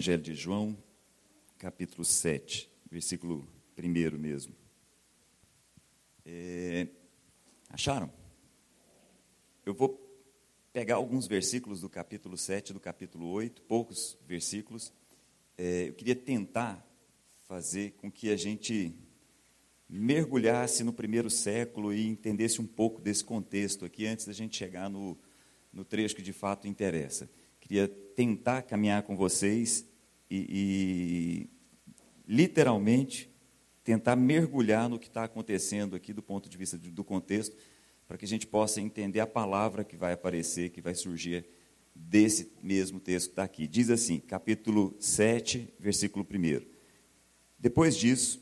Evangelho de João, capítulo 7, versículo 1 mesmo. É, acharam? Eu vou pegar alguns versículos do capítulo 7 do capítulo 8, poucos versículos. É, eu queria tentar fazer com que a gente mergulhasse no primeiro século e entendesse um pouco desse contexto aqui antes da gente chegar no, no trecho que de fato interessa. Queria tentar caminhar com vocês e, e literalmente tentar mergulhar no que está acontecendo aqui do ponto de vista do contexto, para que a gente possa entender a palavra que vai aparecer, que vai surgir desse mesmo texto que está aqui. Diz assim, capítulo 7, versículo 1. Depois disso,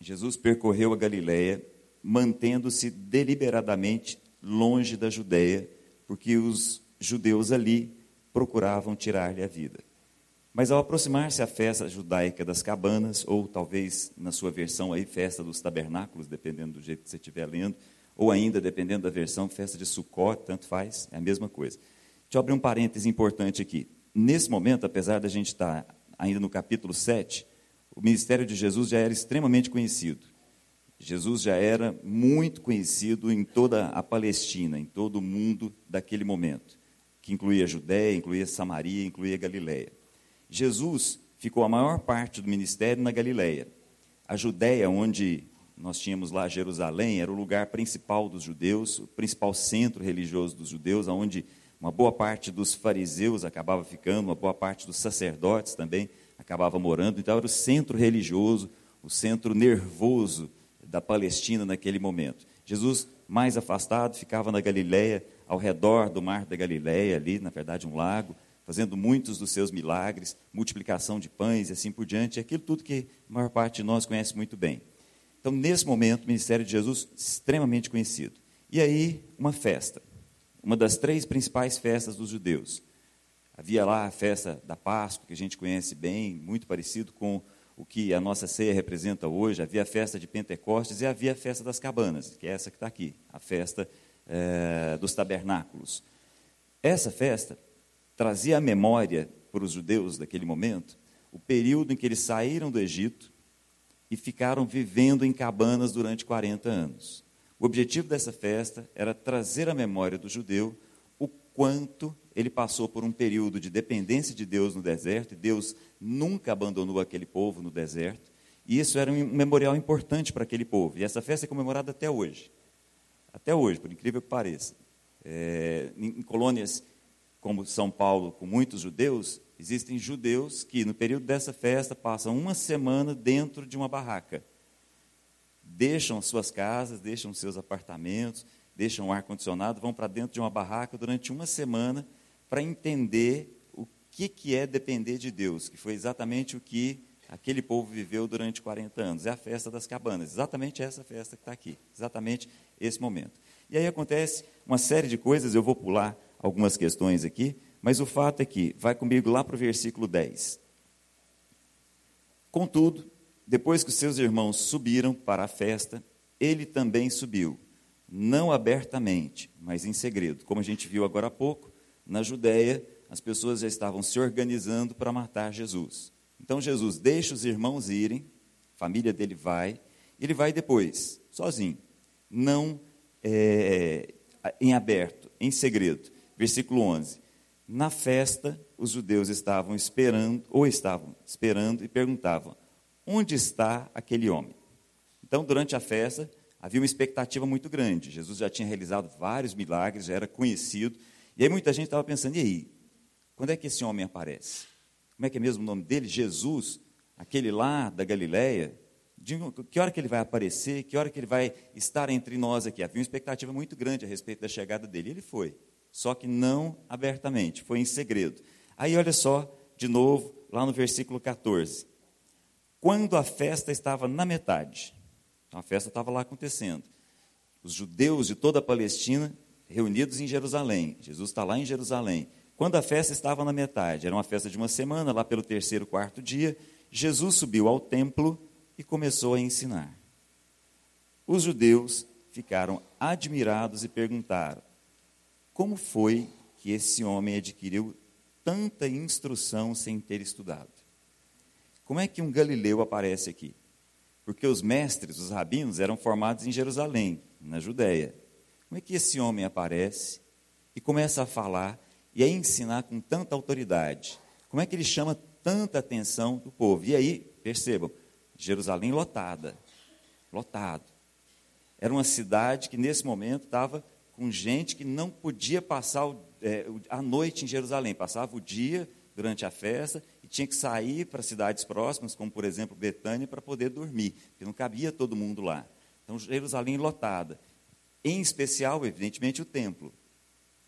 Jesus percorreu a Galiléia, mantendo-se deliberadamente longe da Judéia, porque os judeus ali procuravam tirar-lhe a vida. Mas ao aproximar-se a festa judaica das cabanas, ou talvez na sua versão aí, festa dos tabernáculos, dependendo do jeito que você estiver lendo, ou ainda, dependendo da versão, festa de Sukkot, tanto faz, é a mesma coisa. Deixa eu abrir um parêntese importante aqui. Nesse momento, apesar da gente estar ainda no capítulo 7, o ministério de Jesus já era extremamente conhecido. Jesus já era muito conhecido em toda a Palestina, em todo o mundo daquele momento, que incluía a Judéia, incluía Samaria, incluía Galiléia. Jesus ficou a maior parte do ministério na Galiléia. A Judéia, onde nós tínhamos lá Jerusalém, era o lugar principal dos judeus, o principal centro religioso dos judeus, onde uma boa parte dos fariseus acabava ficando, uma boa parte dos sacerdotes também acabava morando. Então, era o centro religioso, o centro nervoso da Palestina naquele momento. Jesus, mais afastado, ficava na Galiléia, ao redor do mar da Galiléia, ali, na verdade, um lago, fazendo muitos dos seus milagres, multiplicação de pães e assim por diante, aquilo tudo que a maior parte de nós conhece muito bem. Então, nesse momento, o ministério de Jesus extremamente conhecido. E aí, uma festa, uma das três principais festas dos judeus. Havia lá a festa da Páscoa, que a gente conhece bem, muito parecido com o que a nossa ceia representa hoje. Havia a festa de Pentecostes e havia a festa das cabanas, que é essa que está aqui, a festa é, dos tabernáculos. Essa festa trazia à memória para os judeus daquele momento o período em que eles saíram do Egito e ficaram vivendo em cabanas durante 40 anos. O objetivo dessa festa era trazer à memória do judeu o quanto ele passou por um período de dependência de Deus no deserto, e Deus nunca abandonou aquele povo no deserto, e isso era um memorial importante para aquele povo. E essa festa é comemorada até hoje. Até hoje, por incrível que pareça. É, em colônias como São Paulo, com muitos judeus, existem judeus que, no período dessa festa, passam uma semana dentro de uma barraca. Deixam suas casas, deixam seus apartamentos, deixam o ar-condicionado, vão para dentro de uma barraca durante uma semana para entender o que, que é depender de Deus, que foi exatamente o que aquele povo viveu durante 40 anos. É a festa das cabanas, exatamente essa festa que está aqui, exatamente esse momento. E aí acontece uma série de coisas, eu vou pular algumas questões aqui, mas o fato é que, vai comigo lá para o versículo 10. Contudo, depois que os seus irmãos subiram para a festa, ele também subiu, não abertamente, mas em segredo. Como a gente viu agora há pouco, na Judéia, as pessoas já estavam se organizando para matar Jesus. Então Jesus deixa os irmãos irem, a família dele vai, ele vai depois, sozinho, não é, em aberto, em segredo. Versículo 11. Na festa, os judeus estavam esperando, ou estavam esperando, e perguntavam: onde está aquele homem? Então, durante a festa, havia uma expectativa muito grande. Jesus já tinha realizado vários milagres, já era conhecido. E aí muita gente estava pensando: e aí? Quando é que esse homem aparece? Como é que é mesmo o nome dele? Jesus, aquele lá da Galileia. Que hora que ele vai aparecer? Que hora que ele vai estar entre nós aqui? Havia uma expectativa muito grande a respeito da chegada dele. Ele foi só que não abertamente, foi em segredo. Aí olha só, de novo, lá no versículo 14. Quando a festa estava na metade, então a festa estava lá acontecendo, os judeus de toda a Palestina reunidos em Jerusalém, Jesus está lá em Jerusalém. Quando a festa estava na metade, era uma festa de uma semana, lá pelo terceiro, quarto dia, Jesus subiu ao templo e começou a ensinar. Os judeus ficaram admirados e perguntaram: como foi que esse homem adquiriu tanta instrução sem ter estudado. Como é que um galileu aparece aqui? Porque os mestres, os rabinos, eram formados em Jerusalém, na Judéia. Como é que esse homem aparece e começa a falar e a ensinar com tanta autoridade? Como é que ele chama tanta atenção do povo? E aí, percebam, Jerusalém lotada, lotado. Era uma cidade que nesse momento estava com gente que não podia passar é, a noite em Jerusalém, passava o dia durante a festa e tinha que sair para cidades próximas, como por exemplo Betânia, para poder dormir, porque não cabia todo mundo lá. Então, Jerusalém lotada. Em especial, evidentemente, o templo,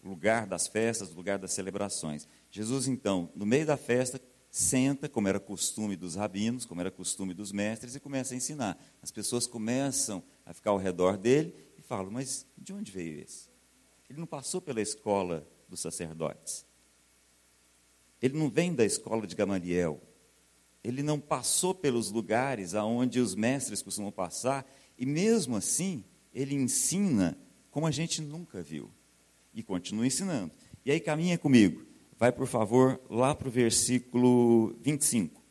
o lugar das festas, o lugar das celebrações. Jesus, então, no meio da festa, senta, como era costume dos rabinos, como era costume dos mestres, e começa a ensinar. As pessoas começam a ficar ao redor dele falam: Mas de onde veio esse? Ele não passou pela escola dos sacerdotes. Ele não vem da escola de Gamaliel. Ele não passou pelos lugares aonde os mestres costumam passar, e mesmo assim, ele ensina como a gente nunca viu. E continua ensinando. E aí caminha comigo. Vai, por favor, lá para o versículo 25.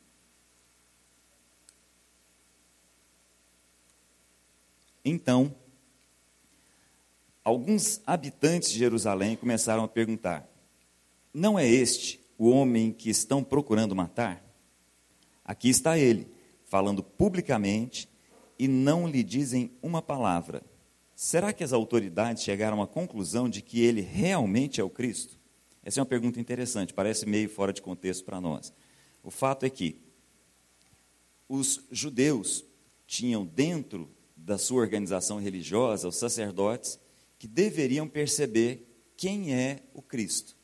Então, alguns habitantes de Jerusalém começaram a perguntar: Não é este o homem que estão procurando matar? Aqui está ele, falando publicamente e não lhe dizem uma palavra. Será que as autoridades chegaram à conclusão de que ele realmente é o Cristo? Essa é uma pergunta interessante, parece meio fora de contexto para nós. O fato é que os judeus tinham dentro da sua organização religiosa os sacerdotes que deveriam perceber quem é o Cristo.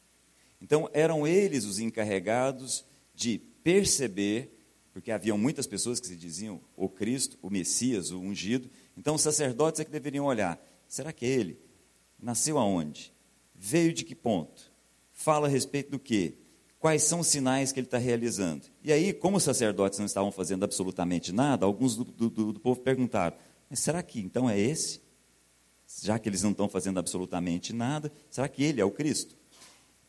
Então, eram eles os encarregados de perceber, porque haviam muitas pessoas que se diziam o Cristo, o Messias, o ungido. Então, os sacerdotes é que deveriam olhar: será que ele nasceu aonde? Veio de que ponto? Fala a respeito do quê? Quais são os sinais que ele está realizando? E aí, como os sacerdotes não estavam fazendo absolutamente nada, alguns do, do, do povo perguntaram: mas será que então é esse? Já que eles não estão fazendo absolutamente nada, será que ele é o Cristo?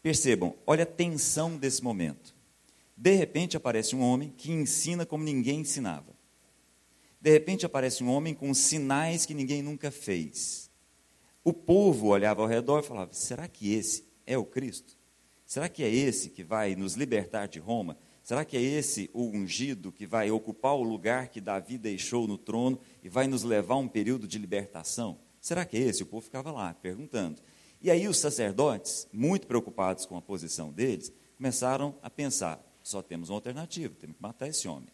Percebam, olha a tensão desse momento. De repente aparece um homem que ensina como ninguém ensinava. De repente aparece um homem com sinais que ninguém nunca fez. O povo olhava ao redor e falava: será que esse é o Cristo? Será que é esse que vai nos libertar de Roma? Será que é esse o ungido que vai ocupar o lugar que Davi deixou no trono e vai nos levar a um período de libertação? Será que é esse? O povo ficava lá perguntando. E aí os sacerdotes, muito preocupados com a posição deles, começaram a pensar: só temos uma alternativa, temos que matar esse homem.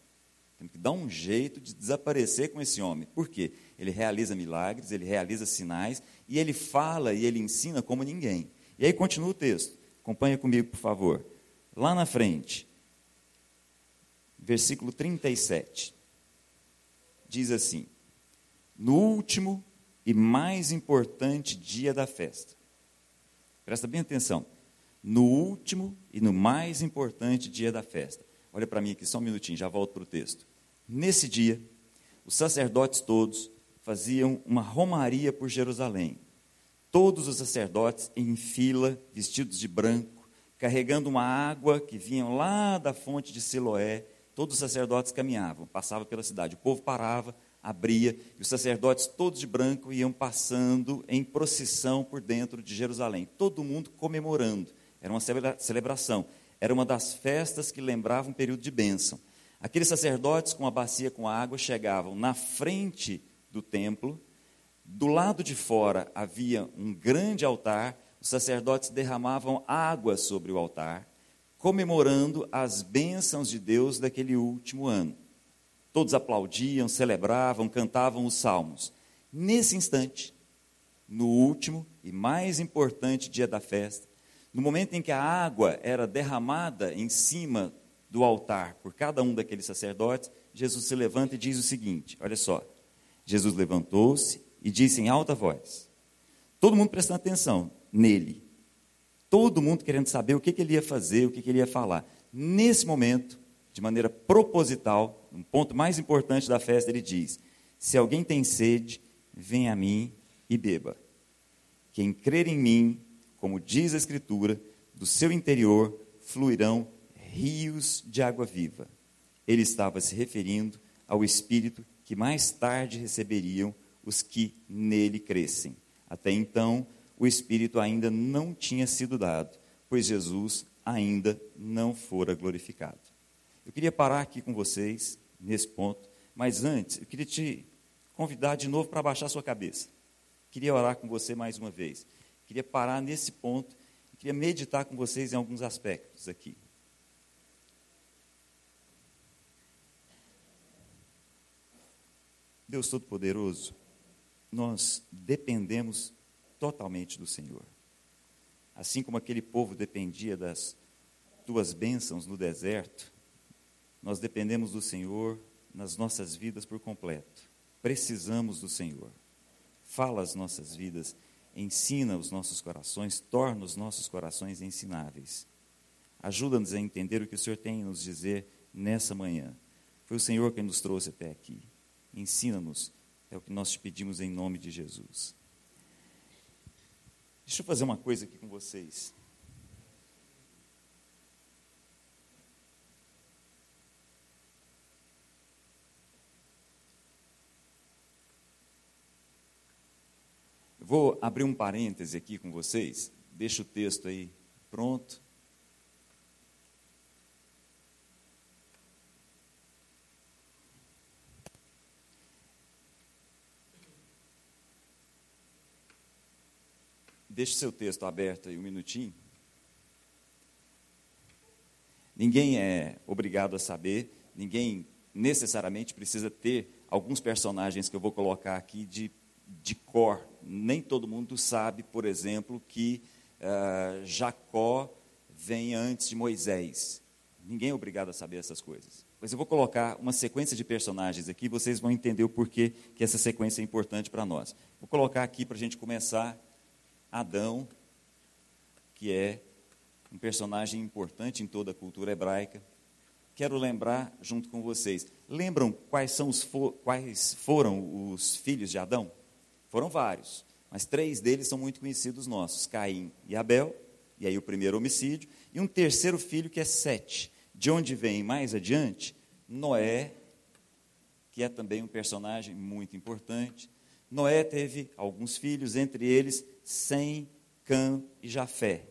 Temos que dar um jeito de desaparecer com esse homem. Por quê? Ele realiza milagres, ele realiza sinais, e ele fala e ele ensina como ninguém. E aí continua o texto. Acompanha comigo, por favor. Lá na frente, versículo 37. Diz assim: No último e mais importante dia da festa, Presta bem atenção. No último e no mais importante dia da festa. Olha para mim aqui só um minutinho, já volto para o texto. Nesse dia, os sacerdotes todos faziam uma romaria por Jerusalém. Todos os sacerdotes em fila, vestidos de branco, carregando uma água que vinham lá da fonte de Siloé. Todos os sacerdotes caminhavam, passavam pela cidade. O povo parava, abria, e os sacerdotes todos de branco iam passando em procissão por dentro de Jerusalém, todo mundo comemorando. Era uma celebração, era uma das festas que lembrava um período de bênção. Aqueles sacerdotes com a bacia com água chegavam na frente do templo, do lado de fora havia um grande altar, os sacerdotes derramavam água sobre o altar, comemorando as bênçãos de Deus daquele último ano. Todos aplaudiam, celebravam, cantavam os salmos. Nesse instante, no último e mais importante dia da festa, no momento em que a água era derramada em cima do altar por cada um daqueles sacerdotes, Jesus se levanta e diz o seguinte: olha só. Jesus levantou-se e disse em alta voz: todo mundo prestando atenção nele, todo mundo querendo saber o que, que ele ia fazer, o que, que ele ia falar. Nesse momento, de maneira proposital, um ponto mais importante da festa, ele diz: Se alguém tem sede, venha a mim e beba. Quem crer em mim, como diz a Escritura, do seu interior fluirão rios de água viva. Ele estava se referindo ao Espírito que mais tarde receberiam os que nele crescem. Até então, o Espírito ainda não tinha sido dado, pois Jesus ainda não fora glorificado. Eu queria parar aqui com vocês nesse ponto, mas antes, eu queria te convidar de novo para baixar sua cabeça. Queria orar com você mais uma vez. Queria parar nesse ponto, queria meditar com vocês em alguns aspectos aqui. Deus Todo-Poderoso, nós dependemos totalmente do Senhor. Assim como aquele povo dependia das tuas bênçãos no deserto, nós dependemos do Senhor nas nossas vidas por completo. Precisamos do Senhor. Fala as nossas vidas, ensina os nossos corações, torna os nossos corações ensináveis. Ajuda-nos a entender o que o Senhor tem a nos dizer nessa manhã. Foi o Senhor quem nos trouxe até aqui. Ensina-nos, é o que nós te pedimos em nome de Jesus. Deixa eu fazer uma coisa aqui com vocês. Vou abrir um parêntese aqui com vocês. Deixa o texto aí pronto. Deixe seu texto aberto aí um minutinho. Ninguém é obrigado a saber, ninguém necessariamente precisa ter alguns personagens que eu vou colocar aqui de, de cor. Nem todo mundo sabe, por exemplo, que uh, Jacó vem antes de Moisés. Ninguém é obrigado a saber essas coisas. Mas eu vou colocar uma sequência de personagens aqui, vocês vão entender o porquê que essa sequência é importante para nós. Vou colocar aqui para a gente começar Adão, que é um personagem importante em toda a cultura hebraica. Quero lembrar junto com vocês. Lembram quais, são os quais foram os filhos de Adão? Foram vários, mas três deles são muito conhecidos nossos: Caim e Abel, e aí o primeiro homicídio, e um terceiro filho que é Sete. De onde vem mais adiante? Noé, que é também um personagem muito importante. Noé teve alguns filhos, entre eles sem Cã e Jafé.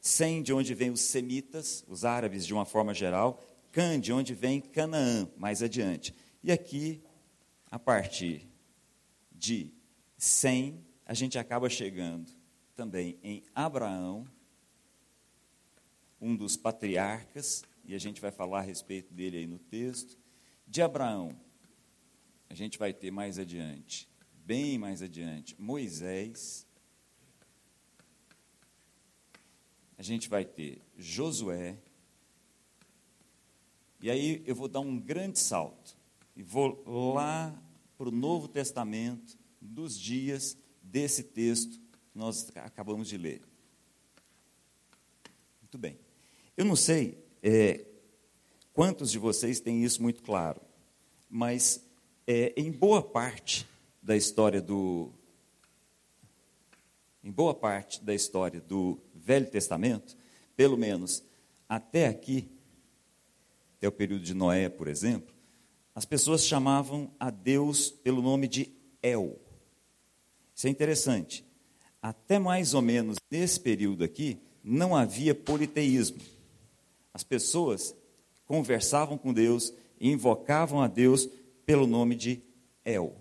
Sem de onde vêm os semitas, os árabes de uma forma geral, Cã de onde vem Canaã, mais adiante. E aqui, a partir de Sem, a gente acaba chegando também em Abraão, um dos patriarcas, e a gente vai falar a respeito dele aí no texto. De Abraão, a gente vai ter mais adiante, bem mais adiante, Moisés, a gente vai ter Josué. E aí eu vou dar um grande salto e vou lá para o Novo Testamento, dos dias desse texto que nós acabamos de ler. Muito bem. Eu não sei é, quantos de vocês têm isso muito claro, mas é, em boa parte da história do. Em boa parte da história do Velho Testamento, pelo menos até aqui, até o período de Noé, por exemplo, as pessoas chamavam a Deus pelo nome de El. Isso é interessante. Até mais ou menos nesse período aqui, não havia politeísmo. As pessoas conversavam com Deus e invocavam a Deus pelo nome de El.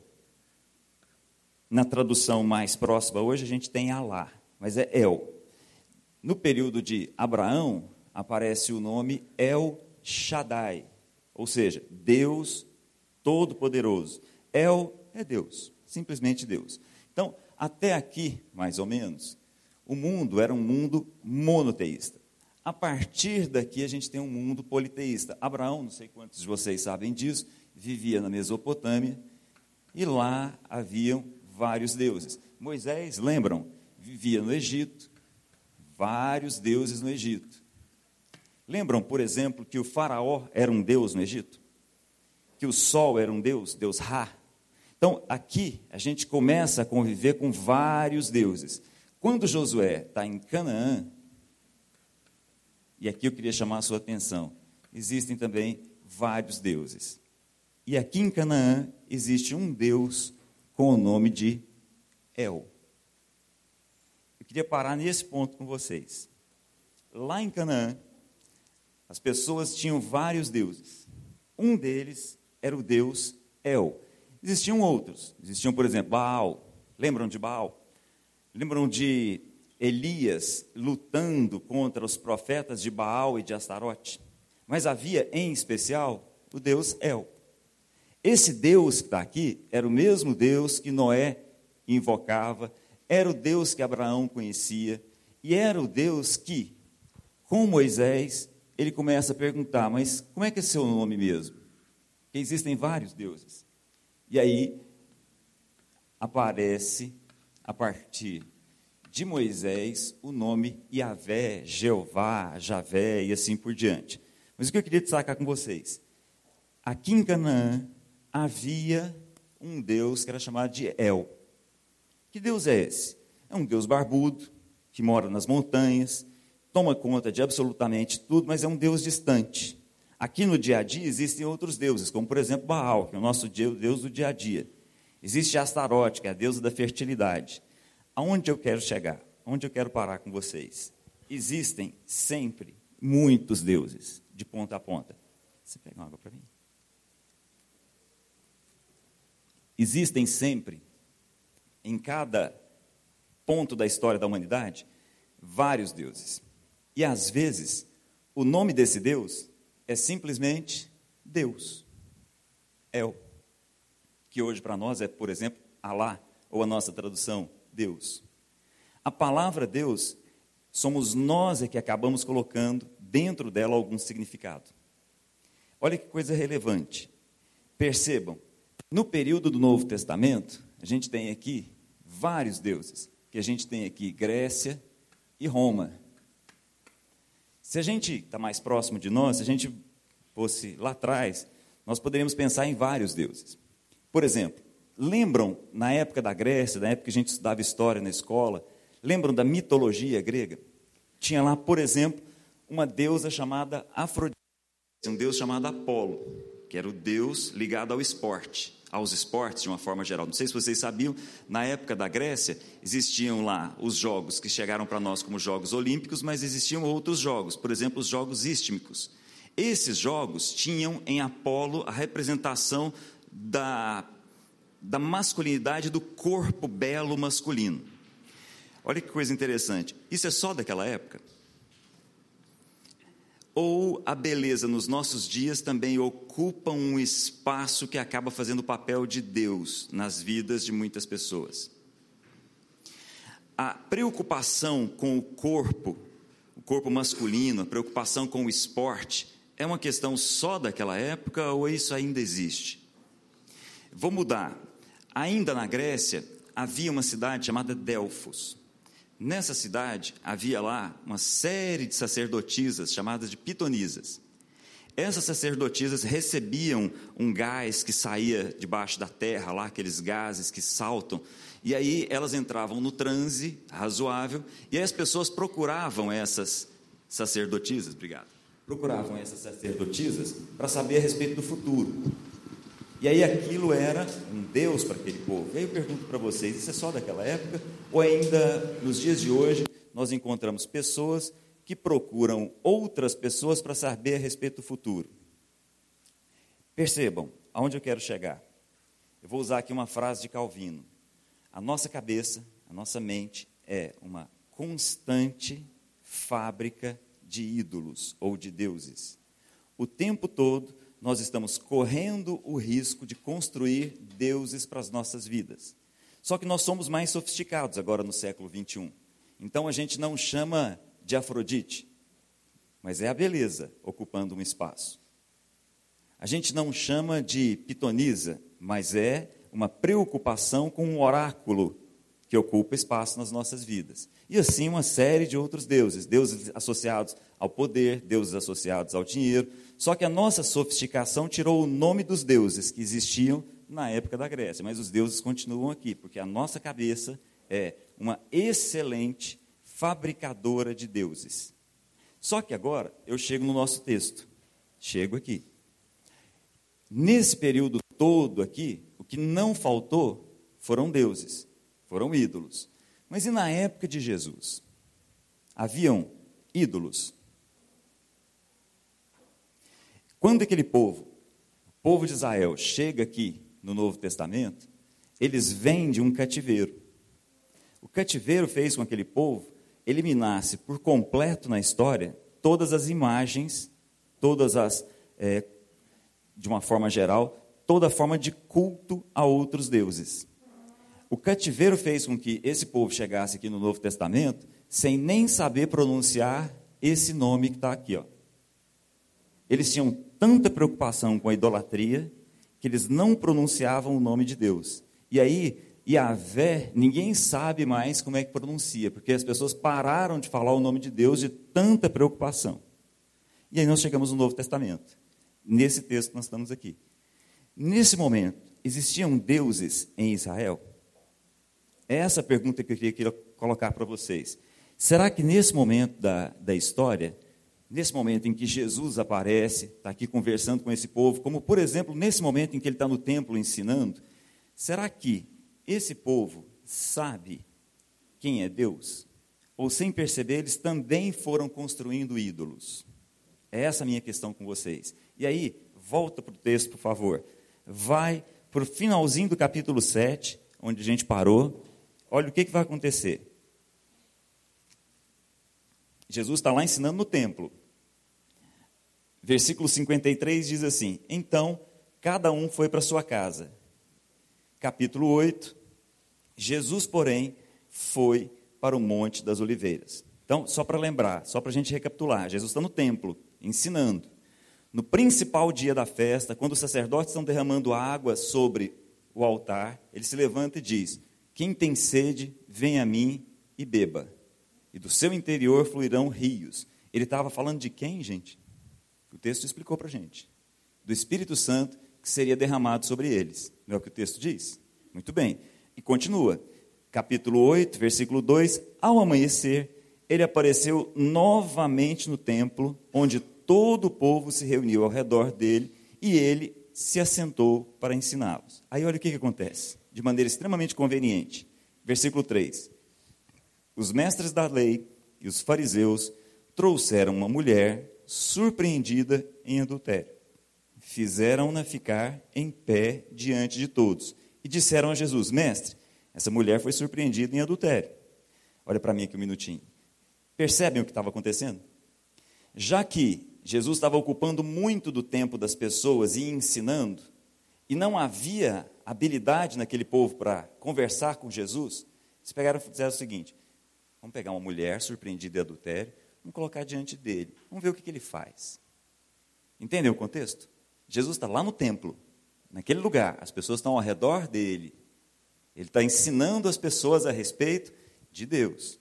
Na tradução mais próxima hoje a gente tem Alá, mas é El. No período de Abraão, aparece o nome El Shaddai, ou seja, Deus Todo-Poderoso. El é Deus, simplesmente Deus. Até aqui, mais ou menos, o mundo era um mundo monoteísta. A partir daqui, a gente tem um mundo politeísta. Abraão, não sei quantos de vocês sabem disso, vivia na Mesopotâmia e lá haviam vários deuses. Moisés, lembram, vivia no Egito, vários deuses no Egito. Lembram, por exemplo, que o Faraó era um deus no Egito? Que o sol era um deus, Deus Ra. Então, aqui a gente começa a conviver com vários deuses. Quando Josué está em Canaã, E aqui eu queria chamar a sua atenção. Existem também vários deuses. E aqui em Canaã existe um Deus com o nome de El. Eu queria parar nesse ponto com vocês. Lá em Canaã, as pessoas tinham vários deuses. Um deles era o deus El. Existiam outros. Existiam, por exemplo, Baal. Lembram de Baal? Lembram de Elias lutando contra os profetas de Baal e de Astarote? Mas havia, em especial, o deus El. Esse Deus que está aqui era o mesmo Deus que Noé invocava, era o Deus que Abraão conhecia, e era o Deus que, com Moisés, ele começa a perguntar: mas como é que é seu nome mesmo? Porque existem vários deuses. E aí aparece, a partir de Moisés, o nome Yahvé, Jeová, Javé e assim por diante. Mas o que eu queria destacar com vocês? Aqui em Canaã, havia um Deus que era chamado de El. Que Deus é esse? É um Deus barbudo, que mora nas montanhas, toma conta de absolutamente tudo, mas é um Deus distante. Aqui no dia a dia existem outros deuses, como por exemplo Baal, que é o nosso Deus do dia a dia. Existe Astarote, que é a deusa da fertilidade. Aonde eu quero chegar? Onde eu quero parar com vocês? Existem sempre muitos deuses, de ponta a ponta. Você pega uma água para mim? Existem sempre, em cada ponto da história da humanidade, vários deuses. E às vezes, o nome desse Deus é simplesmente Deus. El. Que hoje para nós é, por exemplo, Alá, ou a nossa tradução, Deus. A palavra Deus, somos nós é que acabamos colocando dentro dela algum significado. Olha que coisa relevante. Percebam, no período do Novo Testamento, a gente tem aqui vários deuses, que a gente tem aqui Grécia e Roma. Se a gente está mais próximo de nós, se a gente fosse lá atrás, nós poderíamos pensar em vários deuses. Por exemplo, lembram na época da Grécia, na época que a gente estudava história na escola, lembram da mitologia grega? Tinha lá, por exemplo, uma deusa chamada Afrodite, um deus chamado Apolo, que era o deus ligado ao esporte aos esportes de uma forma geral. Não sei se vocês sabiam, na época da Grécia, existiam lá os jogos que chegaram para nós como Jogos Olímpicos, mas existiam outros jogos, por exemplo, os Jogos Istmicos. Esses jogos tinham em Apolo a representação da, da masculinidade do corpo belo masculino. Olha que coisa interessante. Isso é só daquela época? Ou a beleza nos nossos dias também ocupa um espaço que acaba fazendo o papel de Deus nas vidas de muitas pessoas. A preocupação com o corpo, o corpo masculino, a preocupação com o esporte, é uma questão só daquela época ou isso ainda existe? Vou mudar. Ainda na Grécia, havia uma cidade chamada Delfos. Nessa cidade havia lá uma série de sacerdotisas chamadas de pitonisas. Essas sacerdotisas recebiam um gás que saía debaixo da terra, lá aqueles gases que saltam, e aí elas entravam no transe razoável, e aí as pessoas procuravam essas sacerdotisas, obrigado, procuravam essas sacerdotisas para saber a respeito do futuro. E aí aquilo era um Deus para aquele povo. E aí eu pergunto para vocês, isso é só daquela época? Ou ainda nos dias de hoje nós encontramos pessoas que procuram outras pessoas para saber a respeito do futuro? Percebam aonde eu quero chegar. Eu vou usar aqui uma frase de Calvino. A nossa cabeça, a nossa mente é uma constante fábrica de ídolos ou de deuses. O tempo todo nós estamos correndo o risco de construir deuses para as nossas vidas. Só que nós somos mais sofisticados agora no século 21. Então a gente não chama de Afrodite, mas é a beleza ocupando um espaço. A gente não chama de pitonisa, mas é uma preocupação com um oráculo que ocupa espaço nas nossas vidas. E assim uma série de outros deuses, deuses associados ao poder, deuses associados ao dinheiro. Só que a nossa sofisticação tirou o nome dos deuses que existiam na época da Grécia, mas os deuses continuam aqui, porque a nossa cabeça é uma excelente fabricadora de deuses. Só que agora eu chego no nosso texto. Chego aqui. Nesse período todo aqui, o que não faltou foram deuses, foram ídolos. Mas e na época de Jesus? Haviam ídolos. Quando aquele povo, o povo de Israel, chega aqui no Novo Testamento, eles vêm de um cativeiro. O cativeiro fez com que aquele povo eliminasse por completo na história todas as imagens, todas as, é, de uma forma geral, toda forma de culto a outros deuses. O cativeiro fez com que esse povo chegasse aqui no Novo Testamento sem nem saber pronunciar esse nome que está aqui. Ó. Eles tinham tanta preocupação com a idolatria que eles não pronunciavam o nome de Deus. E aí, Yahvé, ninguém sabe mais como é que pronuncia, porque as pessoas pararam de falar o nome de Deus de tanta preocupação. E aí nós chegamos no Novo Testamento, nesse texto que nós estamos aqui. Nesse momento, existiam deuses em Israel? É essa pergunta que eu queria colocar para vocês. Será que nesse momento da, da história, nesse momento em que Jesus aparece, está aqui conversando com esse povo, como por exemplo, nesse momento em que ele está no templo ensinando, será que esse povo sabe quem é Deus? Ou sem perceber, eles também foram construindo ídolos? É essa a minha questão com vocês. E aí, volta para o texto, por favor. Vai para o finalzinho do capítulo 7, onde a gente parou. Olha o que, que vai acontecer. Jesus está lá ensinando no templo. Versículo 53 diz assim: Então cada um foi para sua casa capítulo 8, Jesus, porém, foi para o Monte das Oliveiras. Então, só para lembrar, só para a gente recapitular, Jesus está no templo, ensinando. No principal dia da festa, quando os sacerdotes estão derramando água sobre o altar, ele se levanta e diz: Quem tem sede, vem a mim e beba. E do seu interior fluirão rios. Ele estava falando de quem, gente? O texto explicou para a gente. Do Espírito Santo que seria derramado sobre eles. Não é o que o texto diz? Muito bem. E continua. Capítulo 8, versículo 2: Ao amanhecer, ele apareceu novamente no templo, onde todo o povo se reuniu ao redor dele e ele se assentou para ensiná-los. Aí olha o que, que acontece, de maneira extremamente conveniente. Versículo 3: Os mestres da lei e os fariseus trouxeram uma mulher surpreendida em adultério fizeram-na ficar em pé diante de todos. E disseram a Jesus: Mestre, essa mulher foi surpreendida em adultério. Olha para mim aqui um minutinho. Percebem o que estava acontecendo? Já que Jesus estava ocupando muito do tempo das pessoas e ensinando, e não havia habilidade naquele povo para conversar com Jesus, eles pegaram fizeram o seguinte: vamos pegar uma mulher surpreendida em adultério, vamos colocar diante dele, vamos ver o que, que ele faz. Entendem o contexto? Jesus está lá no templo, naquele lugar, as pessoas estão ao redor dele. Ele está ensinando as pessoas a respeito de Deus.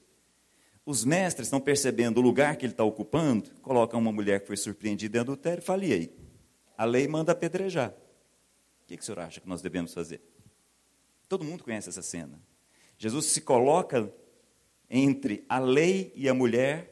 Os mestres estão percebendo o lugar que ele está ocupando, colocam uma mulher que foi surpreendida em adultério e fala, e aí? A lei manda apedrejar. O que, que o senhor acha que nós devemos fazer? Todo mundo conhece essa cena. Jesus se coloca entre a lei e a mulher,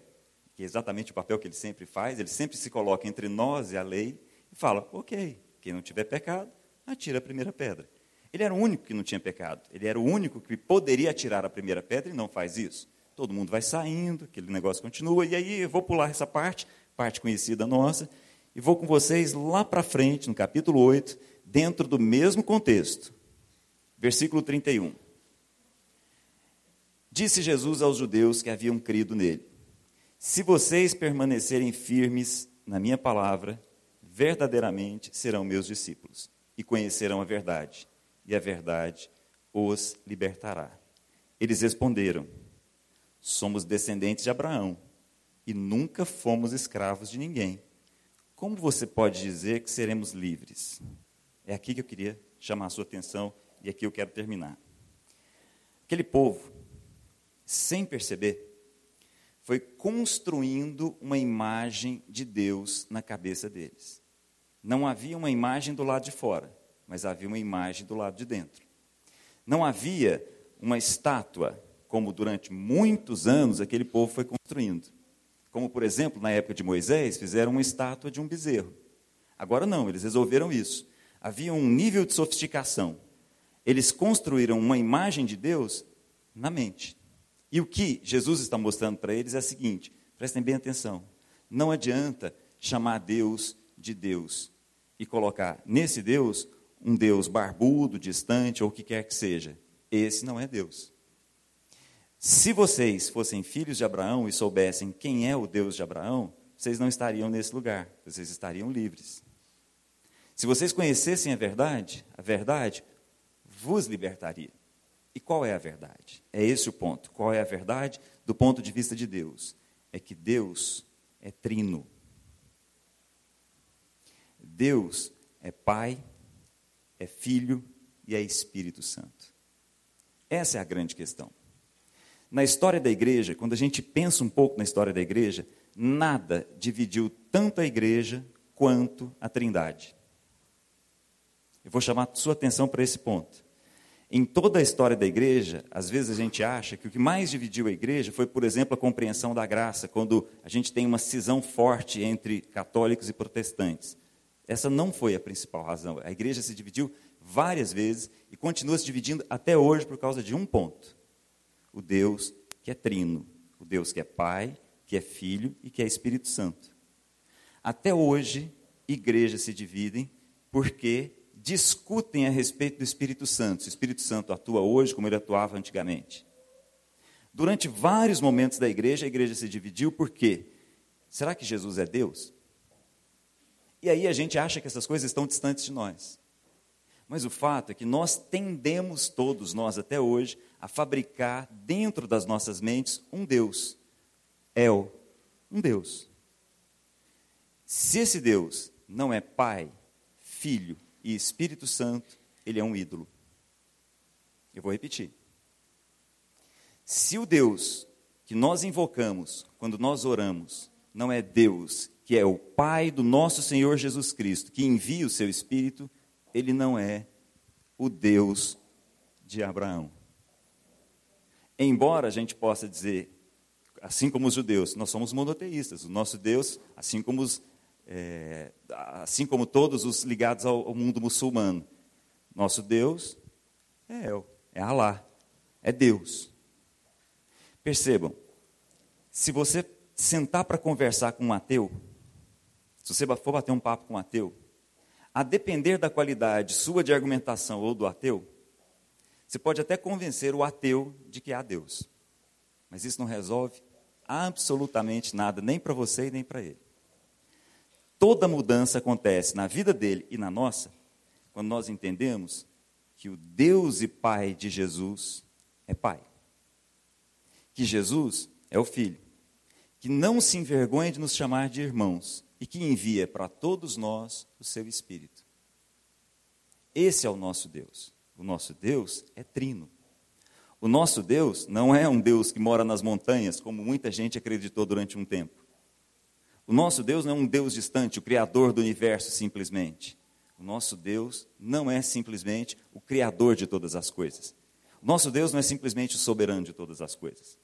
que é exatamente o papel que ele sempre faz, ele sempre se coloca entre nós e a lei, e fala: ok, quem não tiver pecado, atira a primeira pedra. Ele era o único que não tinha pecado. Ele era o único que poderia atirar a primeira pedra e não faz isso. Todo mundo vai saindo, aquele negócio continua. E aí eu vou pular essa parte, parte conhecida nossa, e vou com vocês lá para frente, no capítulo 8, dentro do mesmo contexto. Versículo 31. Disse Jesus aos judeus que haviam crido nele: Se vocês permanecerem firmes na minha palavra, verdadeiramente serão meus discípulos e conhecerão a verdade, e a verdade os libertará. Eles responderam: Somos descendentes de Abraão e nunca fomos escravos de ninguém. Como você pode dizer que seremos livres? É aqui que eu queria chamar a sua atenção e aqui eu quero terminar. Aquele povo, sem perceber, foi construindo uma imagem de Deus na cabeça deles. Não havia uma imagem do lado de fora, mas havia uma imagem do lado de dentro. Não havia uma estátua, como durante muitos anos aquele povo foi construindo. Como, por exemplo, na época de Moisés, fizeram uma estátua de um bezerro. Agora não, eles resolveram isso. Havia um nível de sofisticação. Eles construíram uma imagem de Deus na mente. E o que Jesus está mostrando para eles é o seguinte: prestem bem atenção. Não adianta chamar Deus de Deus e colocar nesse Deus um Deus barbudo, distante ou o que quer que seja. Esse não é Deus. Se vocês fossem filhos de Abraão e soubessem quem é o Deus de Abraão, vocês não estariam nesse lugar, vocês estariam livres. Se vocês conhecessem a verdade, a verdade vos libertaria. E qual é a verdade? É esse o ponto. Qual é a verdade do ponto de vista de Deus? É que Deus é trino. Deus é Pai, é Filho e é Espírito Santo. Essa é a grande questão. Na história da igreja, quando a gente pensa um pouco na história da igreja, nada dividiu tanto a igreja quanto a Trindade. Eu vou chamar sua atenção para esse ponto. Em toda a história da igreja, às vezes a gente acha que o que mais dividiu a igreja foi, por exemplo, a compreensão da graça, quando a gente tem uma cisão forte entre católicos e protestantes. Essa não foi a principal razão. A igreja se dividiu várias vezes e continua se dividindo até hoje por causa de um ponto o Deus que é trino, o Deus que é Pai, que é Filho e que é Espírito Santo. Até hoje, igrejas se dividem porque discutem a respeito do Espírito Santo. Se o Espírito Santo atua hoje como ele atuava antigamente. Durante vários momentos da igreja, a igreja se dividiu porque será que Jesus é Deus? E aí a gente acha que essas coisas estão distantes de nós. Mas o fato é que nós tendemos, todos nós até hoje, a fabricar dentro das nossas mentes um Deus. El, um Deus. Se esse Deus não é Pai, Filho e Espírito Santo, ele é um ídolo. Eu vou repetir. Se o Deus que nós invocamos quando nós oramos não é Deus, que é o Pai do nosso Senhor Jesus Cristo, que envia o seu Espírito, ele não é o Deus de Abraão. Embora a gente possa dizer, assim como os judeus, nós somos monoteístas. O nosso Deus, assim como, os, é, assim como todos os ligados ao, ao mundo muçulmano, nosso Deus é El, é Alá, é Deus. Percebam, se você sentar para conversar com um ateu, se você for bater um papo com um ateu, a depender da qualidade sua de argumentação ou do ateu, você pode até convencer o ateu de que há Deus, mas isso não resolve absolutamente nada, nem para você e nem para ele. Toda mudança acontece na vida dele e na nossa quando nós entendemos que o Deus e Pai de Jesus é Pai, que Jesus é o Filho, que não se envergonha de nos chamar de irmãos e que envia para todos nós o seu Espírito. Esse é o nosso Deus. O nosso Deus é trino. O nosso Deus não é um Deus que mora nas montanhas, como muita gente acreditou durante um tempo. O nosso Deus não é um Deus distante, o Criador do universo, simplesmente. O nosso Deus não é simplesmente o Criador de todas as coisas. O nosso Deus não é simplesmente o soberano de todas as coisas.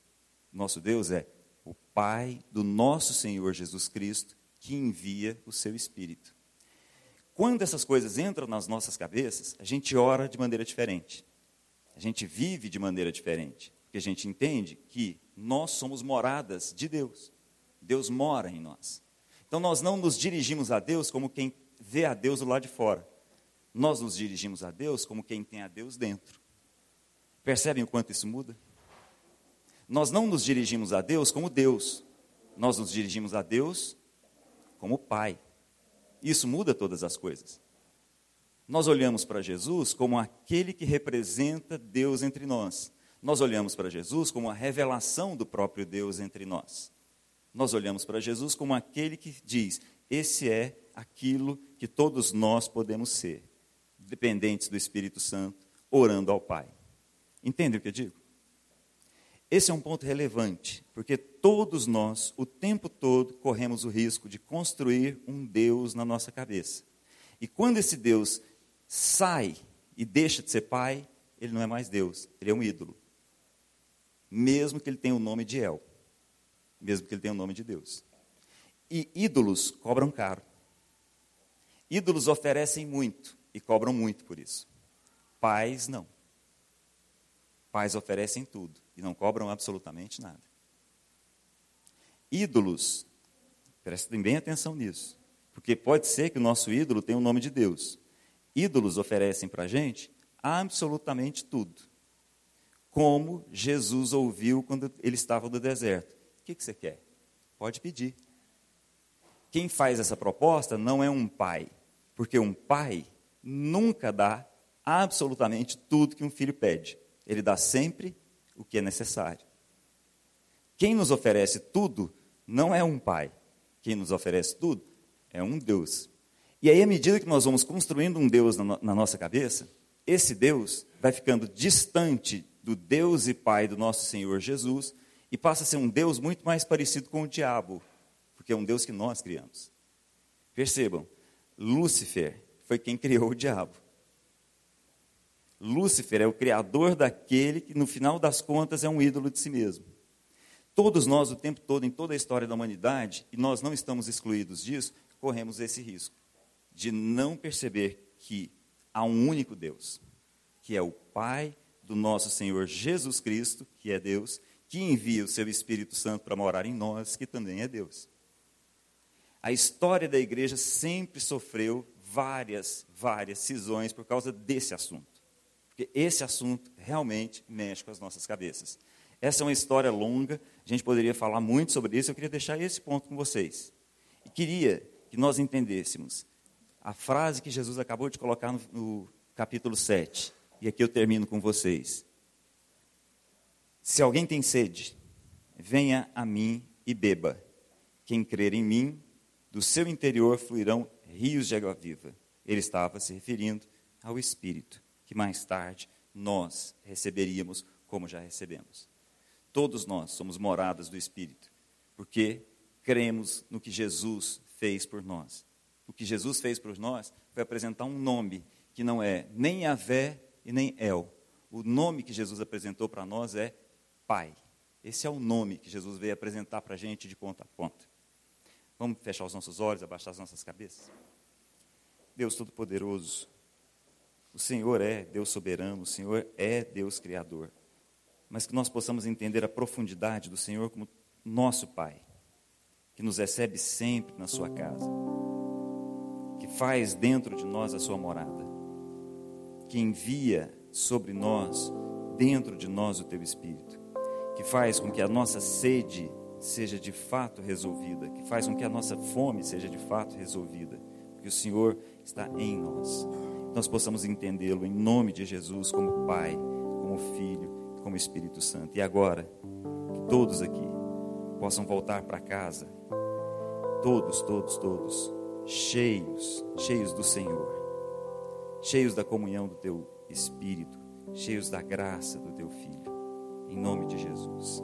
O nosso Deus é o Pai do nosso Senhor Jesus Cristo, que envia o seu Espírito. Quando essas coisas entram nas nossas cabeças, a gente ora de maneira diferente. A gente vive de maneira diferente. Porque a gente entende que nós somos moradas de Deus. Deus mora em nós. Então nós não nos dirigimos a Deus como quem vê a Deus do lado de fora. Nós nos dirigimos a Deus como quem tem a Deus dentro. Percebem o quanto isso muda? Nós não nos dirigimos a Deus como Deus. Nós nos dirigimos a Deus como Pai. Isso muda todas as coisas. Nós olhamos para Jesus como aquele que representa Deus entre nós. Nós olhamos para Jesus como a revelação do próprio Deus entre nós. Nós olhamos para Jesus como aquele que diz: esse é aquilo que todos nós podemos ser, dependentes do Espírito Santo, orando ao Pai. Entende o que eu digo? Esse é um ponto relevante, porque todos nós, o tempo todo, corremos o risco de construir um Deus na nossa cabeça. E quando esse Deus sai e deixa de ser pai, ele não é mais Deus, ele é um ídolo. Mesmo que ele tenha o nome de El. Mesmo que ele tenha o nome de Deus. E ídolos cobram caro. Ídolos oferecem muito e cobram muito por isso. Pais não. Pais oferecem tudo e não cobram absolutamente nada. Ídolos, prestem bem atenção nisso, porque pode ser que o nosso ídolo tenha o nome de Deus. Ídolos oferecem para a gente absolutamente tudo. Como Jesus ouviu quando ele estava no deserto. Que, que você quer? Pode pedir. Quem faz essa proposta não é um pai, porque um pai nunca dá absolutamente tudo que um filho pede. Ele dá sempre o que é necessário. Quem nos oferece tudo não é um pai. Quem nos oferece tudo é um Deus. E aí, à medida que nós vamos construindo um Deus na, na nossa cabeça, esse Deus vai ficando distante do Deus e Pai do nosso Senhor Jesus e passa a ser um Deus muito mais parecido com o diabo, porque é um Deus que nós criamos. Percebam, Lúcifer foi quem criou o diabo. Lúcifer é o criador daquele que, no final das contas, é um ídolo de si mesmo. Todos nós, o tempo todo, em toda a história da humanidade, e nós não estamos excluídos disso, corremos esse risco de não perceber que há um único Deus, que é o Pai do nosso Senhor Jesus Cristo, que é Deus, que envia o seu Espírito Santo para morar em nós, que também é Deus. A história da igreja sempre sofreu várias, várias cisões por causa desse assunto. Porque esse assunto realmente mexe com as nossas cabeças. Essa é uma história longa, a gente poderia falar muito sobre isso, eu queria deixar esse ponto com vocês. E queria que nós entendêssemos a frase que Jesus acabou de colocar no, no capítulo 7. E aqui eu termino com vocês. Se alguém tem sede, venha a mim e beba. Quem crer em mim, do seu interior fluirão rios de água viva. Ele estava se referindo ao Espírito que mais tarde nós receberíamos como já recebemos. Todos nós somos moradas do Espírito, porque cremos no que Jesus fez por nós. O que Jesus fez por nós foi apresentar um nome que não é nem Yahvé e nem El. O nome que Jesus apresentou para nós é Pai. Esse é o nome que Jesus veio apresentar para a gente de ponta a ponta. Vamos fechar os nossos olhos, abaixar as nossas cabeças? Deus Todo-Poderoso, o Senhor é Deus soberano, o Senhor é Deus criador. Mas que nós possamos entender a profundidade do Senhor como nosso Pai, que nos recebe sempre na sua casa, que faz dentro de nós a sua morada, que envia sobre nós, dentro de nós, o teu Espírito, que faz com que a nossa sede seja de fato resolvida, que faz com que a nossa fome seja de fato resolvida, porque o Senhor está em nós nós possamos entendê-lo em nome de Jesus como Pai, como Filho, como Espírito Santo. E agora, que todos aqui possam voltar para casa, todos, todos, todos, cheios, cheios do Senhor, cheios da comunhão do Teu Espírito, cheios da graça do Teu Filho, em nome de Jesus.